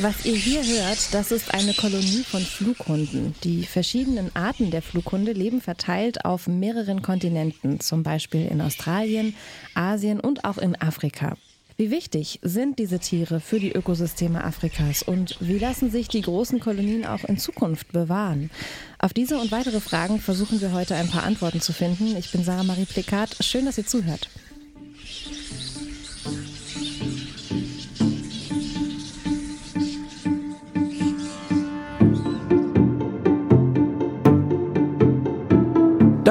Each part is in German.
Was ihr hier hört, das ist eine Kolonie von Flughunden. Die verschiedenen Arten der Flughunde leben verteilt auf mehreren Kontinenten, zum Beispiel in Australien, Asien und auch in Afrika. Wie wichtig sind diese Tiere für die Ökosysteme Afrikas und wie lassen sich die großen Kolonien auch in Zukunft bewahren? Auf diese und weitere Fragen versuchen wir heute ein paar Antworten zu finden. Ich bin Sarah Marie Plikat. Schön, dass ihr zuhört.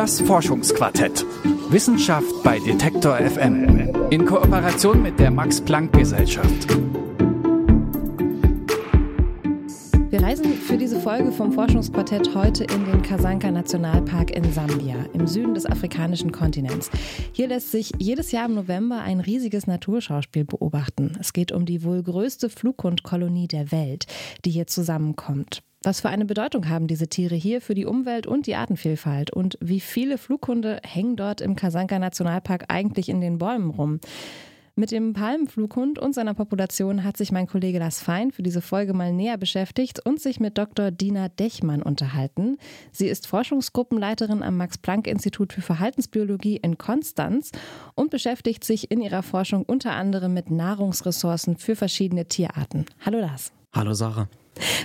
Das Forschungsquartett. Wissenschaft bei Detektor FM. In Kooperation mit der Max-Planck-Gesellschaft. Wir reisen für diese Folge vom Forschungsquartett heute in den Kasanka Nationalpark in Sambia, im Süden des afrikanischen Kontinents. Hier lässt sich jedes Jahr im November ein riesiges Naturschauspiel beobachten. Es geht um die wohl größte Flughundkolonie der Welt, die hier zusammenkommt. Was für eine Bedeutung haben diese Tiere hier für die Umwelt und die Artenvielfalt? Und wie viele Flughunde hängen dort im Kasanka Nationalpark eigentlich in den Bäumen rum? Mit dem Palmenflughund und seiner Population hat sich mein Kollege Lars Fein für diese Folge mal näher beschäftigt und sich mit Dr. Dina Dechmann unterhalten. Sie ist Forschungsgruppenleiterin am Max-Planck-Institut für Verhaltensbiologie in Konstanz und beschäftigt sich in ihrer Forschung unter anderem mit Nahrungsressourcen für verschiedene Tierarten. Hallo Lars. Hallo Sarah.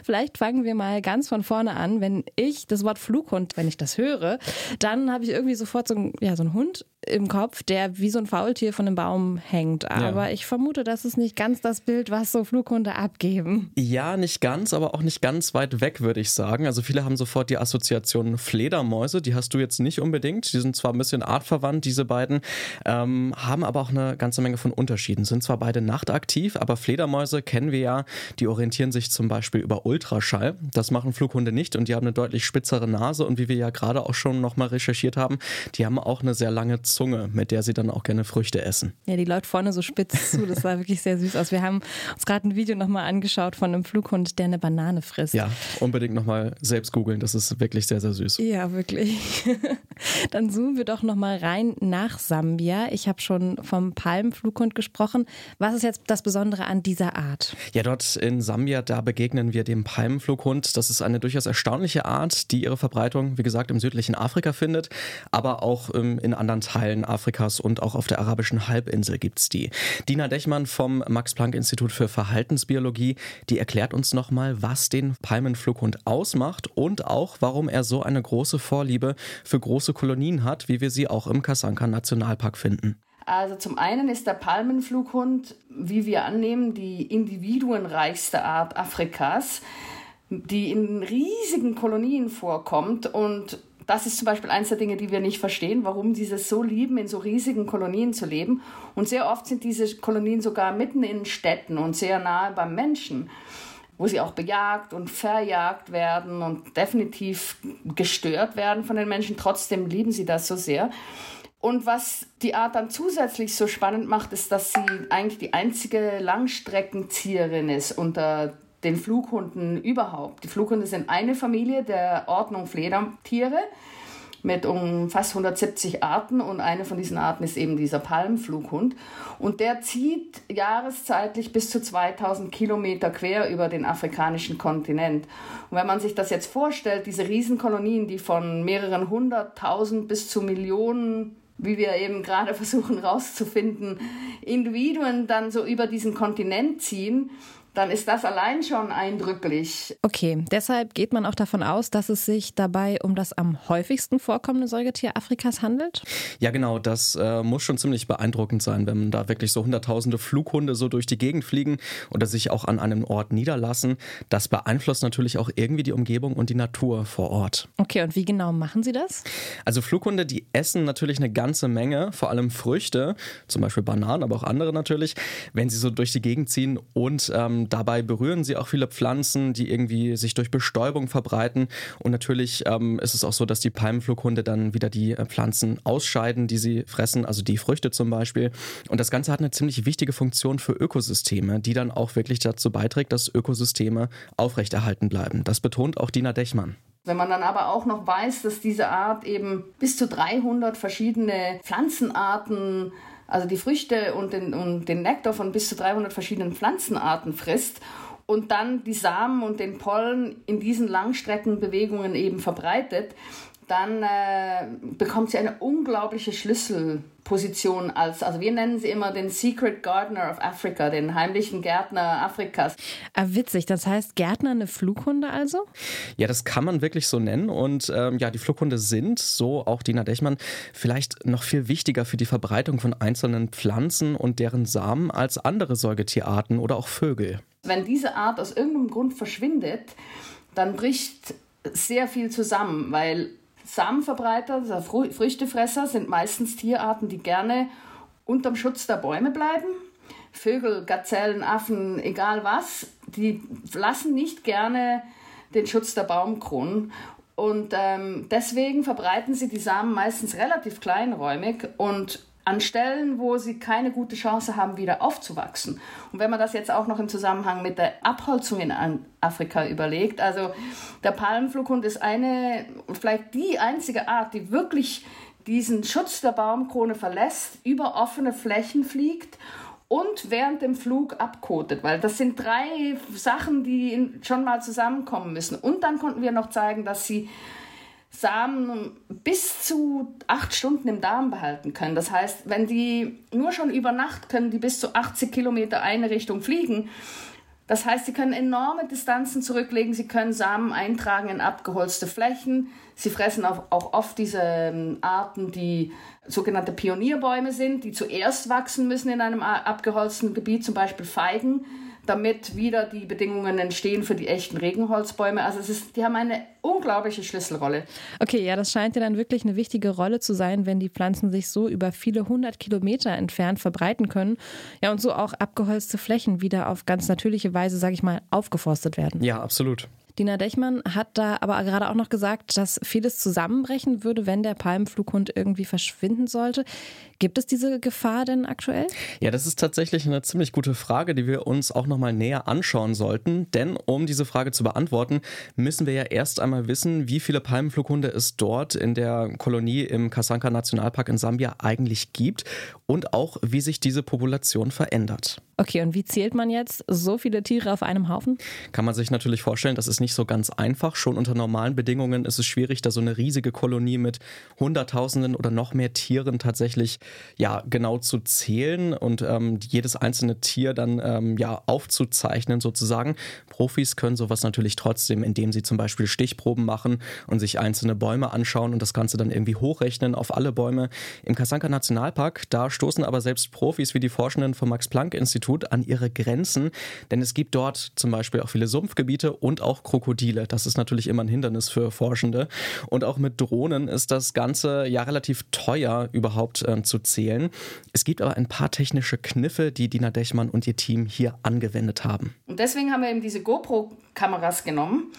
Vielleicht fangen wir mal ganz von vorne an. Wenn ich das Wort Flughund, wenn ich das höre, dann habe ich irgendwie sofort so, ein, ja, so einen Hund im Kopf, der wie so ein Faultier von einem Baum hängt. Aber ja. ich vermute, das ist nicht ganz das Bild, was so Flughunde abgeben. Ja, nicht ganz, aber auch nicht ganz weit weg, würde ich sagen. Also viele haben sofort die Assoziation Fledermäuse. Die hast du jetzt nicht unbedingt. Die sind zwar ein bisschen artverwandt, diese beiden, ähm, haben aber auch eine ganze Menge von Unterschieden. Sind zwar beide nachtaktiv, aber Fledermäuse kennen wir ja. Die orientieren sich zum Beispiel über Ultraschall. Das machen Flughunde nicht und die haben eine deutlich spitzere Nase und wie wir ja gerade auch schon nochmal recherchiert haben, die haben auch eine sehr lange Zunge, mit der sie dann auch gerne Früchte essen. Ja, die läuft vorne so spitz zu. Das sah wirklich sehr süß aus. Wir haben uns gerade ein Video nochmal angeschaut von einem Flughund, der eine Banane frisst. Ja, unbedingt nochmal selbst googeln. Das ist wirklich sehr, sehr süß. Ja, wirklich. Dann zoomen wir doch nochmal rein nach Sambia. Ich habe schon vom Palmenflughund gesprochen. Was ist jetzt das Besondere an dieser Art? Ja, dort in Sambia, da begegnen wir dem Palmenflughund. Das ist eine durchaus erstaunliche Art, die ihre Verbreitung, wie gesagt, im südlichen Afrika findet, aber auch ähm, in anderen Teilen Afrikas und auch auf der arabischen Halbinsel gibt es die. Dina Dechmann vom Max-Planck-Institut für Verhaltensbiologie, die erklärt uns nochmal, was den Palmenflughund ausmacht und auch, warum er so eine große Vorliebe für große Kolonien hat, wie wir sie auch im Kasanka Nationalpark finden. Also zum einen ist der Palmenflughund, wie wir annehmen, die individuenreichste Art Afrikas, die in riesigen Kolonien vorkommt und das ist zum Beispiel eines der Dinge, die wir nicht verstehen, warum sie es so lieben, in so riesigen Kolonien zu leben. Und sehr oft sind diese Kolonien sogar mitten in Städten und sehr nahe beim Menschen, wo sie auch bejagt und verjagt werden und definitiv gestört werden von den Menschen. Trotzdem lieben sie das so sehr. Und was die Art dann zusätzlich so spannend macht, ist, dass sie eigentlich die einzige Langstreckenzieherin ist unter den Flughunden überhaupt. Die Flughunde sind eine Familie der Ordnung Fledertiere mit um fast 170 Arten und eine von diesen Arten ist eben dieser Palmflughund. Und der zieht jahreszeitlich bis zu 2000 Kilometer quer über den afrikanischen Kontinent. Und wenn man sich das jetzt vorstellt, diese Riesenkolonien, die von mehreren hunderttausend bis zu Millionen wie wir eben gerade versuchen rauszufinden, Individuen dann so über diesen Kontinent ziehen, dann ist das allein schon eindrücklich. Okay, deshalb geht man auch davon aus, dass es sich dabei um das am häufigsten vorkommende Säugetier Afrikas handelt? Ja, genau, das äh, muss schon ziemlich beeindruckend sein, wenn da wirklich so hunderttausende Flughunde so durch die Gegend fliegen oder sich auch an einem Ort niederlassen. Das beeinflusst natürlich auch irgendwie die Umgebung und die Natur vor Ort. Okay, und wie genau machen Sie das? Also Flughunde, die essen natürlich eine ganze Menge, vor allem Früchte, zum Beispiel Bananen, aber auch andere natürlich, wenn sie so durch die Gegend ziehen und ähm, dabei berühren sie auch viele Pflanzen, die irgendwie sich durch Bestäubung verbreiten. Und natürlich ähm, ist es auch so, dass die Palmenflughunde dann wieder die äh, Pflanzen ausscheiden, die sie fressen, also die Früchte zum Beispiel. Und das Ganze hat eine ziemlich wichtige Funktion für Ökosysteme, die dann auch wirklich dazu beiträgt, dass Ökosysteme aufrechterhalten bleiben. Das betont auch Dina Dechmann. Wenn man dann aber auch noch weiß, dass diese Art eben bis zu 300 verschiedene Pflanzenarten also die Früchte und den, und den Nektar von bis zu 300 verschiedenen Pflanzenarten frisst und dann die Samen und den Pollen in diesen Langstreckenbewegungen eben verbreitet, dann äh, bekommt sie eine unglaubliche Schlüsselposition als, also wir nennen sie immer den Secret Gardener of Africa, den heimlichen Gärtner Afrikas. Ah, witzig, das heißt Gärtner eine Flughunde also? Ja, das kann man wirklich so nennen und ähm, ja, die Flughunde sind, so auch Dina Dechmann, vielleicht noch viel wichtiger für die Verbreitung von einzelnen Pflanzen und deren Samen als andere Säugetierarten oder auch Vögel. Wenn diese Art aus irgendeinem Grund verschwindet, dann bricht sehr viel zusammen, weil Samenverbreiter, also Früchtefresser, sind meistens Tierarten, die gerne unterm Schutz der Bäume bleiben. Vögel, Gazellen, Affen, egal was, die lassen nicht gerne den Schutz der Baumkronen. Und ähm, deswegen verbreiten sie die Samen meistens relativ kleinräumig und an Stellen, wo sie keine gute Chance haben, wieder aufzuwachsen. Und wenn man das jetzt auch noch im Zusammenhang mit der Abholzung in Afrika überlegt, also der Palmenflughund ist eine, vielleicht die einzige Art, die wirklich diesen Schutz der Baumkrone verlässt, über offene Flächen fliegt und während dem Flug abkotet, weil das sind drei Sachen, die schon mal zusammenkommen müssen. Und dann konnten wir noch zeigen, dass sie Samen bis zu acht Stunden im Darm behalten können. Das heißt, wenn die nur schon über Nacht können, die bis zu 80 Kilometer eine Richtung fliegen. Das heißt, sie können enorme Distanzen zurücklegen, sie können Samen eintragen in abgeholzte Flächen. Sie fressen auch, auch oft diese ähm, Arten, die sogenannte Pionierbäume sind, die zuerst wachsen müssen in einem abgeholzten Gebiet, zum Beispiel Feigen damit wieder die Bedingungen entstehen für die echten Regenholzbäume. Also es ist, die haben eine unglaubliche Schlüsselrolle. Okay, ja, das scheint ja dann wirklich eine wichtige Rolle zu sein, wenn die Pflanzen sich so über viele hundert Kilometer entfernt verbreiten können. Ja, und so auch abgeholzte Flächen wieder auf ganz natürliche Weise, sage ich mal, aufgeforstet werden. Ja, absolut. Dina Dechmann hat da aber gerade auch noch gesagt, dass vieles zusammenbrechen würde, wenn der Palmenflughund irgendwie verschwinden sollte. Gibt es diese Gefahr denn aktuell? Ja, das ist tatsächlich eine ziemlich gute Frage, die wir uns auch nochmal näher anschauen sollten. Denn um diese Frage zu beantworten, müssen wir ja erst einmal wissen, wie viele Palmenflughunde es dort in der Kolonie im Kasanka Nationalpark in Sambia eigentlich gibt und auch, wie sich diese Population verändert. Okay, und wie zählt man jetzt so viele Tiere auf einem Haufen? Kann man sich natürlich vorstellen, das ist nicht so ganz einfach. Schon unter normalen Bedingungen ist es schwierig, da so eine riesige Kolonie mit Hunderttausenden oder noch mehr Tieren tatsächlich ja genau zu zählen und ähm, jedes einzelne Tier dann ähm, ja aufzuzeichnen sozusagen. Profis können sowas natürlich trotzdem, indem sie zum Beispiel Stichproben machen und sich einzelne Bäume anschauen und das Ganze dann irgendwie hochrechnen auf alle Bäume. Im Kasanka Nationalpark, da stoßen aber selbst Profis wie die Forschenden vom Max-Planck-Institut an ihre Grenzen, denn es gibt dort zum Beispiel auch viele Sumpfgebiete und auch Krokodile. Das ist natürlich immer ein Hindernis für Forschende. Und auch mit Drohnen ist das Ganze ja relativ teuer überhaupt äh, zu zählen. Es gibt aber ein paar technische Kniffe, die Dina Dechmann und ihr Team hier angewendet haben. Und deswegen haben wir eben GoPro-Kameras genommen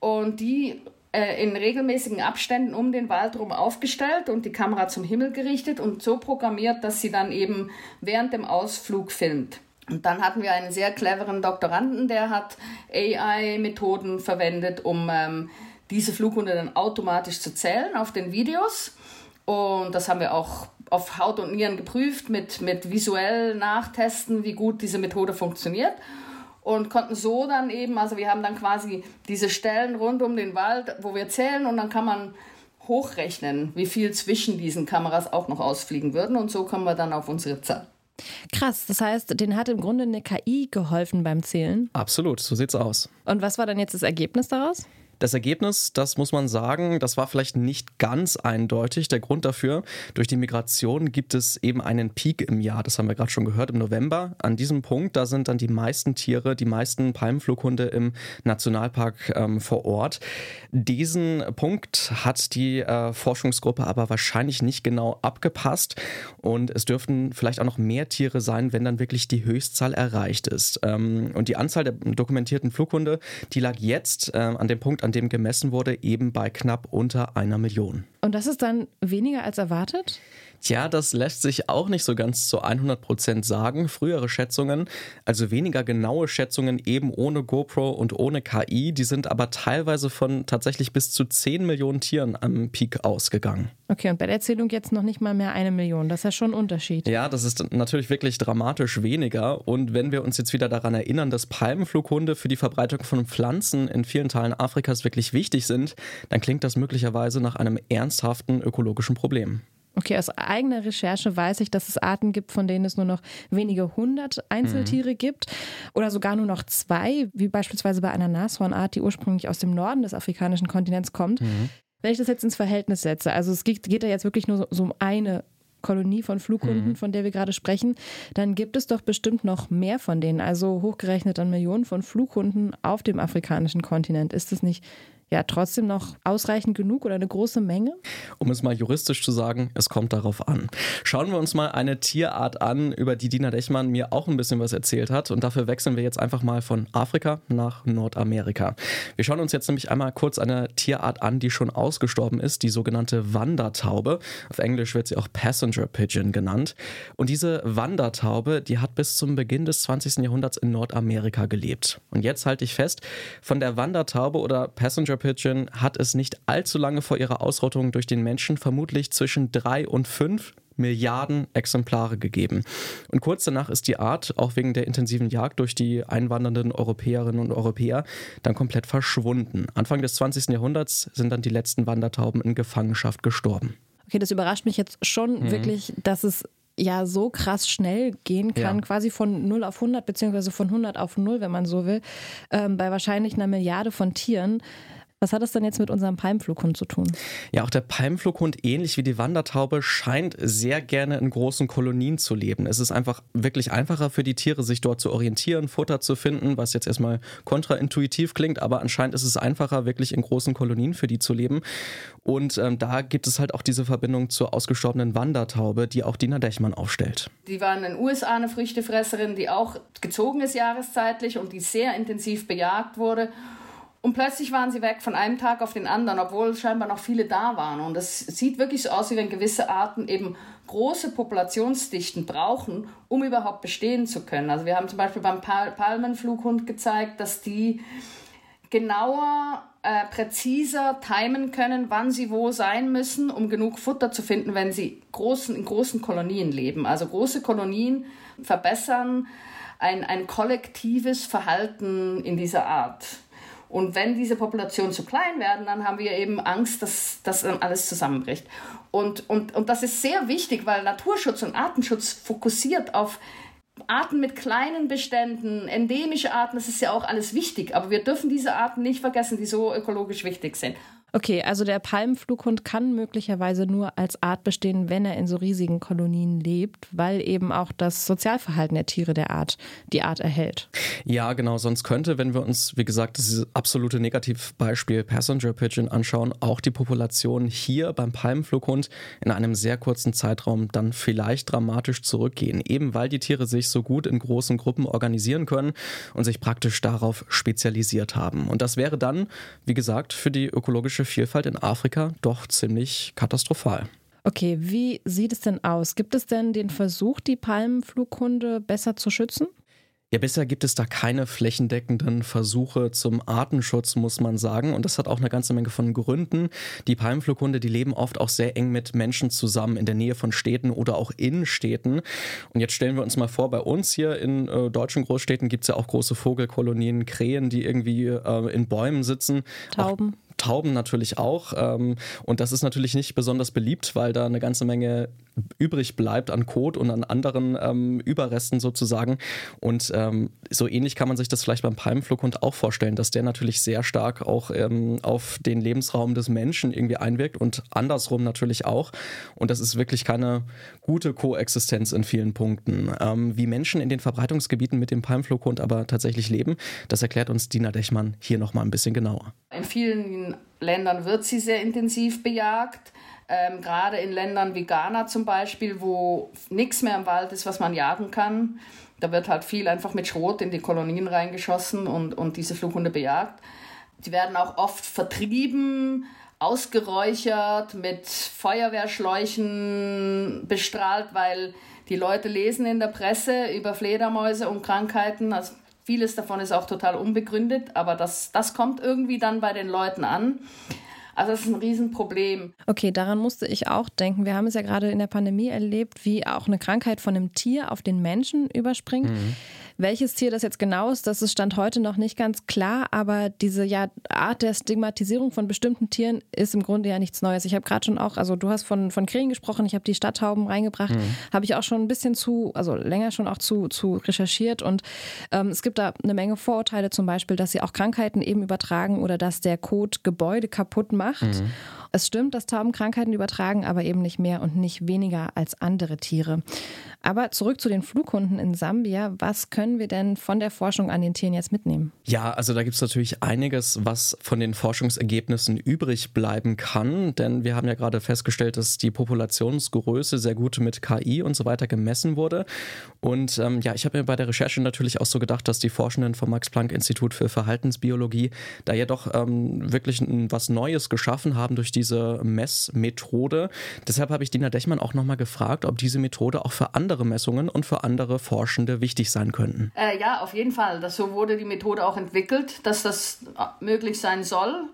und die äh, in regelmäßigen Abständen um den Wald rum aufgestellt und die Kamera zum Himmel gerichtet und so programmiert, dass sie dann eben während dem Ausflug filmt. Und dann hatten wir einen sehr cleveren Doktoranden, der hat AI-Methoden verwendet, um ähm, diese Flughunde dann automatisch zu zählen auf den Videos. Und das haben wir auch auf Haut und Nieren geprüft mit, mit visuell Nachtesten, wie gut diese Methode funktioniert. Und konnten so dann eben, also wir haben dann quasi diese Stellen rund um den Wald, wo wir zählen und dann kann man hochrechnen, wie viel zwischen diesen Kameras auch noch ausfliegen würden. Und so kommen wir dann auf unsere Zahl. Krass, das heißt, den hat im Grunde eine KI geholfen beim Zählen. Absolut, so sieht's aus. Und was war dann jetzt das Ergebnis daraus? Das Ergebnis, das muss man sagen, das war vielleicht nicht ganz eindeutig. Der Grund dafür, durch die Migration gibt es eben einen Peak im Jahr. Das haben wir gerade schon gehört im November. An diesem Punkt, da sind dann die meisten Tiere, die meisten Palmenflughunde im Nationalpark ähm, vor Ort. Diesen Punkt hat die äh, Forschungsgruppe aber wahrscheinlich nicht genau abgepasst. Und es dürften vielleicht auch noch mehr Tiere sein, wenn dann wirklich die Höchstzahl erreicht ist. Ähm, und die Anzahl der dokumentierten Flughunde, die lag jetzt äh, an dem Punkt, an dem gemessen wurde, eben bei knapp unter einer Million. Und das ist dann weniger als erwartet? Tja, das lässt sich auch nicht so ganz zu 100 Prozent sagen. Frühere Schätzungen, also weniger genaue Schätzungen eben ohne GoPro und ohne KI, die sind aber teilweise von tatsächlich bis zu 10 Millionen Tieren am Peak ausgegangen. Okay, und bei der Zählung jetzt noch nicht mal mehr eine Million. Das ist ja schon ein Unterschied. Ja, das ist natürlich wirklich dramatisch weniger. Und wenn wir uns jetzt wieder daran erinnern, dass Palmenflughunde für die Verbreitung von Pflanzen in vielen Teilen Afrikas wirklich wichtig sind, dann klingt das möglicherweise nach einem ernsthaften ökologischen Problem. Okay, aus eigener Recherche weiß ich, dass es Arten gibt, von denen es nur noch wenige hundert Einzeltiere mhm. gibt oder sogar nur noch zwei, wie beispielsweise bei einer Nashornart, die ursprünglich aus dem Norden des afrikanischen Kontinents kommt. Mhm. Wenn ich das jetzt ins Verhältnis setze, also es geht, geht da jetzt wirklich nur so, so um eine Kolonie von Flughunden, mhm. von der wir gerade sprechen, dann gibt es doch bestimmt noch mehr von denen. Also hochgerechnet an Millionen von Flughunden auf dem afrikanischen Kontinent. Ist das nicht ja trotzdem noch ausreichend genug oder eine große Menge? Um es mal juristisch zu sagen, es kommt darauf an. Schauen wir uns mal eine Tierart an, über die Dina Dechmann mir auch ein bisschen was erzählt hat. Und dafür wechseln wir jetzt einfach mal von Afrika nach Nordamerika. Wir schauen uns jetzt nämlich einmal kurz eine Tierart an, die schon ausgestorben ist, die sogenannte Wandertaube. Auf Englisch wird sie auch Passenger Pigeon genannt. Und diese Wandertaube, die hat bis zum Beginn des 20. Jahrhunderts in Nordamerika gelebt. Und jetzt halte ich fest, von der Wandertaube oder Passenger Passenger Pigeon hat es nicht allzu lange vor ihrer Ausrottung durch den Menschen vermutlich zwischen drei und fünf Milliarden Exemplare gegeben. Und kurz danach ist die Art, auch wegen der intensiven Jagd durch die einwandernden Europäerinnen und Europäer, dann komplett verschwunden. Anfang des 20. Jahrhunderts sind dann die letzten Wandertauben in Gefangenschaft gestorben. Okay, das überrascht mich jetzt schon mhm. wirklich, dass es ja so krass schnell gehen kann, ja. quasi von 0 auf 100 beziehungsweise von 100 auf 0, wenn man so will, ähm, bei wahrscheinlich einer Milliarde von Tieren. Was hat das denn jetzt mit unserem Palmflughund zu tun? Ja, auch der Palmflughund, ähnlich wie die Wandertaube, scheint sehr gerne in großen Kolonien zu leben. Es ist einfach wirklich einfacher für die Tiere, sich dort zu orientieren, Futter zu finden, was jetzt erstmal kontraintuitiv klingt, aber anscheinend ist es einfacher, wirklich in großen Kolonien für die zu leben. Und ähm, da gibt es halt auch diese Verbindung zur ausgestorbenen Wandertaube, die auch Dina Dechmann aufstellt. Die waren in den USA eine Früchtefresserin, die auch gezogen ist jahreszeitlich und die sehr intensiv bejagt wurde. Und plötzlich waren sie weg von einem Tag auf den anderen, obwohl scheinbar noch viele da waren. Und es sieht wirklich so aus, wie wenn gewisse Arten eben große Populationsdichten brauchen, um überhaupt bestehen zu können. Also wir haben zum Beispiel beim Pal Palmenflughund gezeigt, dass die genauer, äh, präziser timen können, wann sie wo sein müssen, um genug Futter zu finden, wenn sie großen, in großen Kolonien leben. Also große Kolonien verbessern ein, ein kollektives Verhalten in dieser Art. Und wenn diese Populationen zu klein werden, dann haben wir eben Angst, dass das alles zusammenbricht. Und, und, und das ist sehr wichtig, weil Naturschutz und Artenschutz fokussiert auf Arten mit kleinen Beständen, endemische Arten, das ist ja auch alles wichtig. Aber wir dürfen diese Arten nicht vergessen, die so ökologisch wichtig sind. Okay, also der Palmenflughund kann möglicherweise nur als Art bestehen, wenn er in so riesigen Kolonien lebt, weil eben auch das Sozialverhalten der Tiere der Art die Art erhält. Ja, genau. Sonst könnte, wenn wir uns, wie gesagt, das absolute Negativbeispiel Passenger Pigeon anschauen, auch die Population hier beim Palmenflughund in einem sehr kurzen Zeitraum dann vielleicht dramatisch zurückgehen. Eben weil die Tiere sich so gut in großen Gruppen organisieren können und sich praktisch darauf spezialisiert haben. Und das wäre dann, wie gesagt, für die ökologische Vielfalt in Afrika doch ziemlich katastrophal. Okay, wie sieht es denn aus? Gibt es denn den Versuch, die Palmenflughunde besser zu schützen? Ja, bisher gibt es da keine flächendeckenden Versuche zum Artenschutz, muss man sagen. Und das hat auch eine ganze Menge von Gründen. Die Palmenflughunde, die leben oft auch sehr eng mit Menschen zusammen in der Nähe von Städten oder auch in Städten. Und jetzt stellen wir uns mal vor, bei uns hier in äh, deutschen Großstädten gibt es ja auch große Vogelkolonien, Krähen, die irgendwie äh, in Bäumen sitzen. Tauben. Auch Tauben natürlich auch. Ähm, und das ist natürlich nicht besonders beliebt, weil da eine ganze Menge übrig bleibt an Kot und an anderen ähm, Überresten sozusagen. Und ähm, so ähnlich kann man sich das vielleicht beim Palmenflughund auch vorstellen, dass der natürlich sehr stark auch ähm, auf den Lebensraum des Menschen irgendwie einwirkt und andersrum natürlich auch. Und das ist wirklich keine gute Koexistenz in vielen Punkten. Ähm, wie Menschen in den Verbreitungsgebieten mit dem Palmenflughund aber tatsächlich leben, das erklärt uns Dina Dechmann hier nochmal ein bisschen genauer. In vielen Ländern wird sie sehr intensiv bejagt. Ähm, Gerade in Ländern wie Ghana zum Beispiel, wo nichts mehr im Wald ist, was man jagen kann. Da wird halt viel einfach mit Schrot in die Kolonien reingeschossen und, und diese Flughunde bejagt. Die werden auch oft vertrieben ausgeräuchert, mit Feuerwehrschläuchen bestrahlt, weil die Leute lesen in der Presse über Fledermäuse und Krankheiten. Also vieles davon ist auch total unbegründet, aber das, das kommt irgendwie dann bei den Leuten an. Also das ist ein Riesenproblem. Okay, daran musste ich auch denken. Wir haben es ja gerade in der Pandemie erlebt, wie auch eine Krankheit von einem Tier auf den Menschen überspringt. Mhm. Welches Tier das jetzt genau ist, das ist Stand heute noch nicht ganz klar, aber diese ja, Art der Stigmatisierung von bestimmten Tieren ist im Grunde ja nichts Neues. Ich habe gerade schon auch, also du hast von, von Krähen gesprochen, ich habe die Stadttauben reingebracht, mhm. habe ich auch schon ein bisschen zu, also länger schon auch zu, zu recherchiert und ähm, es gibt da eine Menge Vorurteile, zum Beispiel, dass sie auch Krankheiten eben übertragen oder dass der Kot Gebäude kaputt macht. Mhm. Es stimmt, dass Tauben Krankheiten übertragen, aber eben nicht mehr und nicht weniger als andere Tiere. Aber zurück zu den Flughunden in Sambia. Was können wir denn von der Forschung an den Tieren jetzt mitnehmen? Ja, also da gibt es natürlich einiges, was von den Forschungsergebnissen übrig bleiben kann. Denn wir haben ja gerade festgestellt, dass die Populationsgröße sehr gut mit KI und so weiter gemessen wurde. Und ähm, ja, ich habe mir bei der Recherche natürlich auch so gedacht, dass die Forschenden vom Max-Planck-Institut für Verhaltensbiologie da ja doch ähm, wirklich was Neues geschaffen haben durch diese Messmethode. Deshalb habe ich Dina Dechmann auch nochmal gefragt, ob diese Methode auch für andere Messungen und für andere Forschende wichtig sein könnten. Äh, ja, auf jeden Fall. Das, so wurde die Methode auch entwickelt, dass das äh, möglich sein soll.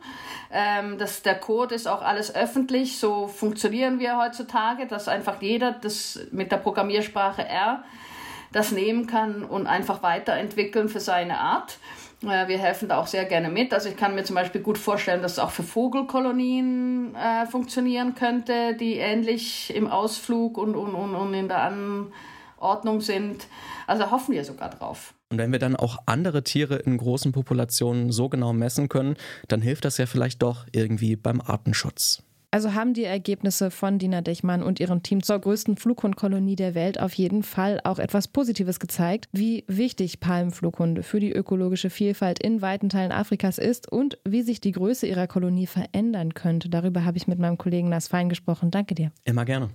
Ähm, dass der Code ist auch alles öffentlich. So funktionieren wir heutzutage, dass einfach jeder das mit der Programmiersprache R das nehmen kann und einfach weiterentwickeln für seine Art. Äh, wir helfen da auch sehr gerne mit. Also ich kann mir zum Beispiel gut vorstellen, dass es auch für Vogelkolonien äh, funktionieren könnte, die ähnlich im Ausflug und, und, und, in der Anordnung sind. Also hoffen wir sogar drauf. Und wenn wir dann auch andere Tiere in großen Populationen so genau messen können, dann hilft das ja vielleicht doch irgendwie beim Artenschutz. Also haben die Ergebnisse von Dina Dechmann und ihrem Team zur größten Flughundkolonie der Welt auf jeden Fall auch etwas Positives gezeigt, wie wichtig Palmenflughunde für die ökologische Vielfalt in weiten Teilen Afrikas ist und wie sich die Größe ihrer Kolonie verändern könnte. Darüber habe ich mit meinem Kollegen Lars Fein gesprochen. Danke dir. Immer gerne.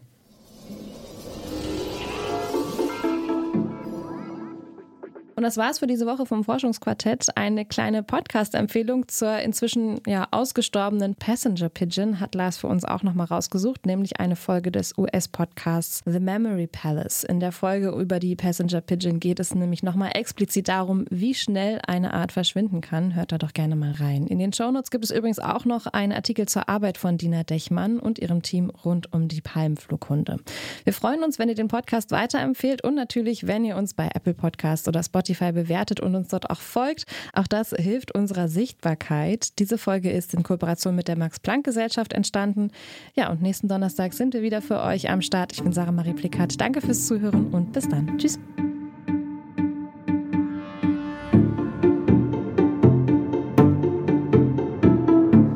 Und das war's für diese Woche vom Forschungsquartett. Eine kleine Podcast-Empfehlung zur inzwischen ja ausgestorbenen Passenger Pigeon hat Lars für uns auch nochmal rausgesucht, nämlich eine Folge des US-Podcasts The Memory Palace. In der Folge über die Passenger Pigeon geht es nämlich nochmal explizit darum, wie schnell eine Art verschwinden kann. Hört da doch gerne mal rein. In den Shownotes gibt es übrigens auch noch einen Artikel zur Arbeit von Dina Dechmann und ihrem Team rund um die Palmflughunde. Wir freuen uns, wenn ihr den Podcast weiterempfehlt und natürlich, wenn ihr uns bei Apple Podcasts oder Spotify Spotify bewertet und uns dort auch folgt. Auch das hilft unserer Sichtbarkeit. Diese Folge ist in Kooperation mit der Max-Planck-Gesellschaft entstanden. Ja, und nächsten Donnerstag sind wir wieder für euch am Start. Ich bin Sarah Marie Plikat. Danke fürs Zuhören und bis dann. Tschüss.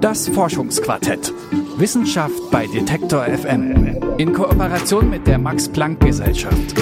Das Forschungsquartett. Wissenschaft bei Detektor FM. In Kooperation mit der Max-Planck-Gesellschaft.